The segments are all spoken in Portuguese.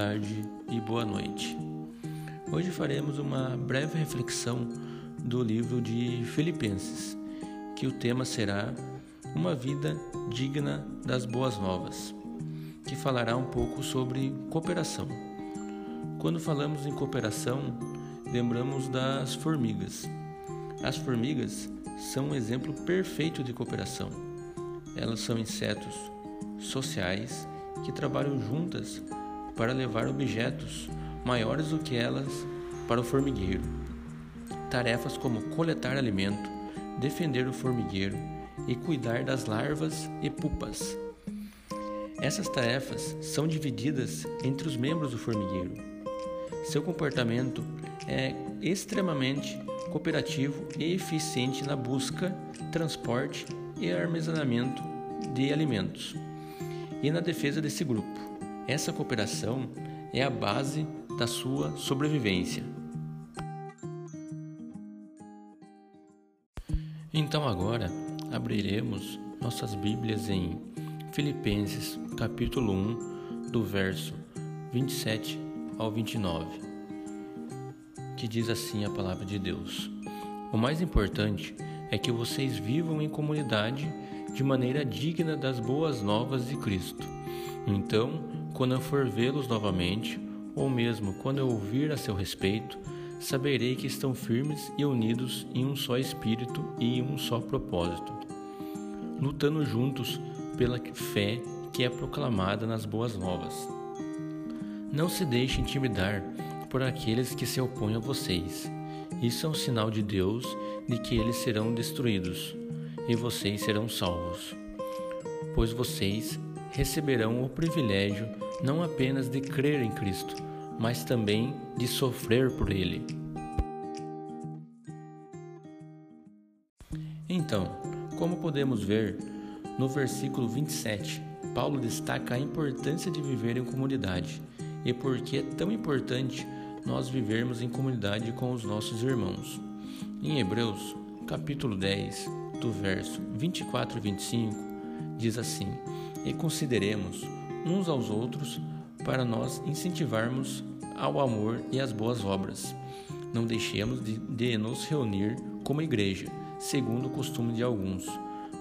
tarde e boa noite. Hoje faremos uma breve reflexão do livro de Filipenses, que o tema será Uma Vida Digna das Boas Novas, que falará um pouco sobre cooperação. Quando falamos em cooperação, lembramos das formigas. As formigas são um exemplo perfeito de cooperação. Elas são insetos sociais que trabalham juntas para levar objetos maiores do que elas para o formigueiro. Tarefas como coletar alimento, defender o formigueiro e cuidar das larvas e pupas. Essas tarefas são divididas entre os membros do formigueiro. Seu comportamento é extremamente cooperativo e eficiente na busca, transporte e armazenamento de alimentos e na defesa desse grupo. Essa cooperação é a base da sua sobrevivência. Então agora abriremos nossas Bíblias em Filipenses capítulo 1, do verso 27 ao 29, que diz assim a palavra de Deus: O mais importante é que vocês vivam em comunidade de maneira digna das boas novas de Cristo. Então, quando eu for vê-los novamente, ou mesmo quando eu ouvir a seu respeito, saberei que estão firmes e unidos em um só espírito e em um só propósito, lutando juntos pela fé que é proclamada nas boas novas. Não se deixe intimidar por aqueles que se opõem a vocês. Isso é um sinal de Deus de que eles serão destruídos e vocês serão salvos, pois vocês receberão o privilégio não apenas de crer em Cristo, mas também de sofrer por Ele. Então, como podemos ver no versículo 27, Paulo destaca a importância de viver em comunidade e por que é tão importante nós vivermos em comunidade com os nossos irmãos. Em Hebreus, capítulo 10, do verso 24 e 25, diz assim: E consideremos uns aos outros para nós incentivarmos ao amor e às boas obras. Não deixemos de, de nos reunir como igreja, segundo o costume de alguns,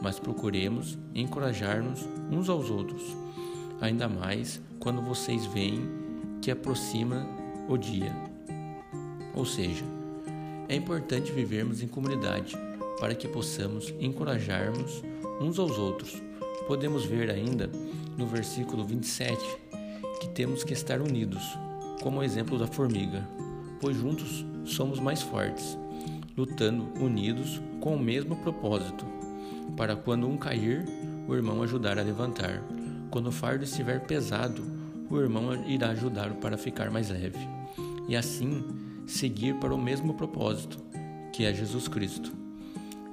mas procuremos encorajar-nos uns aos outros, ainda mais quando vocês veem que aproxima o dia. Ou seja, é importante vivermos em comunidade para que possamos encorajarmos uns aos outros. Podemos ver ainda no versículo 27 que temos que estar unidos, como o exemplo da formiga, pois juntos somos mais fortes, lutando unidos com o mesmo propósito, para quando um cair, o irmão ajudar a levantar. Quando o fardo estiver pesado, o irmão irá ajudá-lo para ficar mais leve. E assim seguir para o mesmo propósito, que é Jesus Cristo.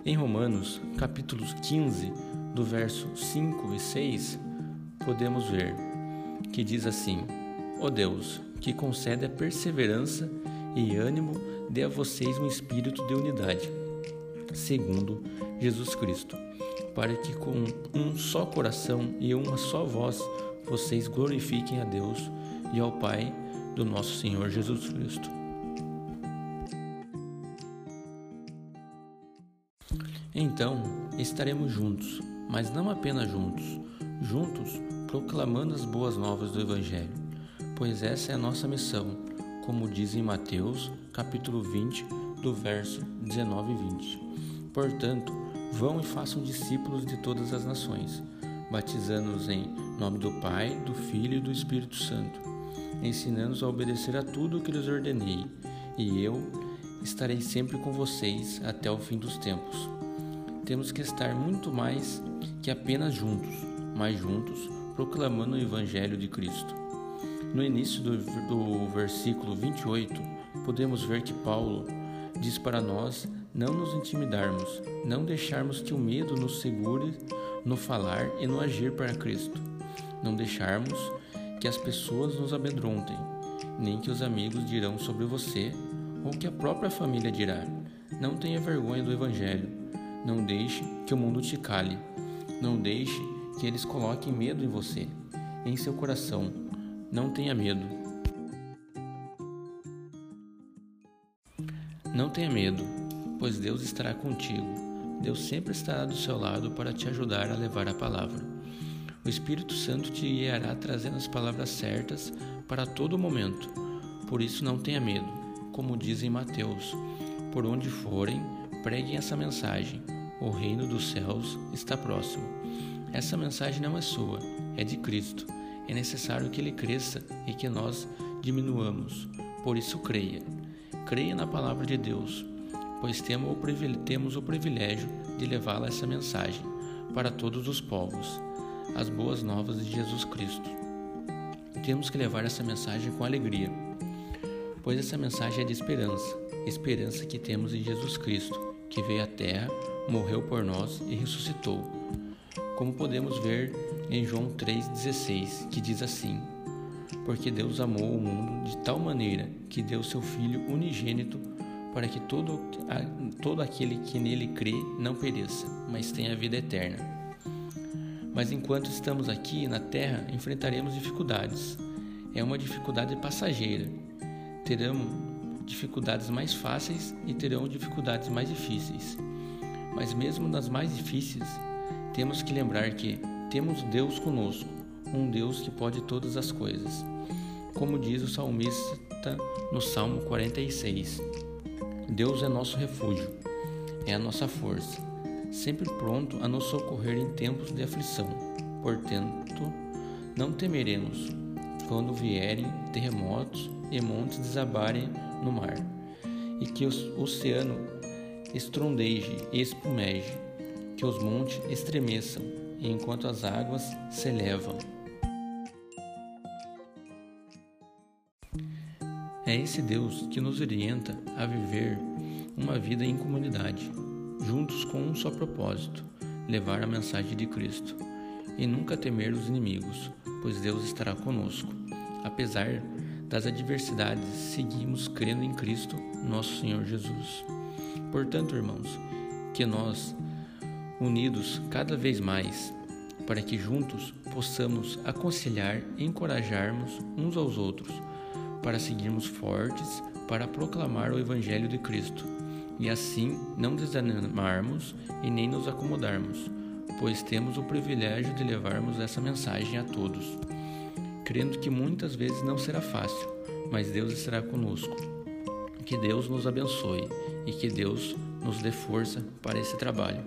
Em Romanos, capítulos 15, do verso 5 e 6, podemos ver que diz assim: Ó oh Deus, que concede a perseverança e ânimo, dê a vocês um espírito de unidade, segundo Jesus Cristo, para que com um só coração e uma só voz vocês glorifiquem a Deus e ao Pai do nosso Senhor Jesus Cristo. Então estaremos juntos, mas não apenas juntos, juntos proclamando as boas novas do Evangelho, pois essa é a nossa missão, como diz em Mateus, capítulo 20, do verso 19 e 20. Portanto, vão e façam discípulos de todas as nações, batizando-os em nome do Pai, do Filho e do Espírito Santo, ensinando-os a obedecer a tudo o que lhes ordenei, e eu estarei sempre com vocês até o fim dos tempos. Temos que estar muito mais que apenas juntos, mas juntos proclamando o Evangelho de Cristo. No início do, do versículo 28, podemos ver que Paulo diz para nós não nos intimidarmos, não deixarmos que o medo nos segure no falar e no agir para Cristo, não deixarmos que as pessoas nos amedrontem, nem que os amigos dirão sobre você ou que a própria família dirá. Não tenha vergonha do Evangelho não deixe que o mundo te cale. Não deixe que eles coloquem medo em você, em seu coração. Não tenha medo. Não tenha medo, pois Deus estará contigo. Deus sempre estará do seu lado para te ajudar a levar a palavra. O Espírito Santo te guiará trazendo as palavras certas para todo momento. Por isso não tenha medo, como diz em Mateus: Por onde forem, preguem essa mensagem: O reino dos céus está próximo. Essa mensagem não é sua, é de Cristo. É necessário que ele cresça e que nós diminuamos. Por isso creia. Creia na palavra de Deus, pois temos o privilégio de levá-la essa mensagem para todos os povos, as boas novas de Jesus Cristo. Temos que levar essa mensagem com alegria, pois essa mensagem é de esperança, esperança que temos em Jesus Cristo, que veio à terra, morreu por nós e ressuscitou. Como podemos ver em João 3,16, que diz assim: Porque Deus amou o mundo de tal maneira que deu seu Filho unigênito para que todo, todo aquele que nele crê não pereça, mas tenha vida eterna. Mas enquanto estamos aqui na terra, enfrentaremos dificuldades. É uma dificuldade passageira. Teremos dificuldades mais fáceis e terão dificuldades mais difíceis. Mas mesmo nas mais difíceis, temos que lembrar que temos Deus conosco, um Deus que pode todas as coisas. Como diz o salmista no Salmo 46. Deus é nosso refúgio, é a nossa força, sempre pronto a nos socorrer em tempos de aflição. Portanto, não temeremos quando vierem terremotos e montes desabarem no mar, e que o oceano estrondeje e espumeje, que os montes estremeçam, enquanto as águas se elevam. É esse Deus que nos orienta a viver uma vida em comunidade, juntos com um só propósito: levar a mensagem de Cristo e nunca temer os inimigos, pois Deus estará conosco. Apesar das adversidades, seguimos crendo em Cristo, nosso Senhor Jesus. Portanto, irmãos, que nós, unidos cada vez mais, para que juntos possamos aconselhar e encorajarmos uns aos outros para seguirmos fortes para proclamar o Evangelho de Cristo e assim não desanimarmos e nem nos acomodarmos, pois temos o privilégio de levarmos essa mensagem a todos, crendo que muitas vezes não será fácil, mas Deus estará conosco. Que Deus nos abençoe e que Deus nos dê força para esse trabalho.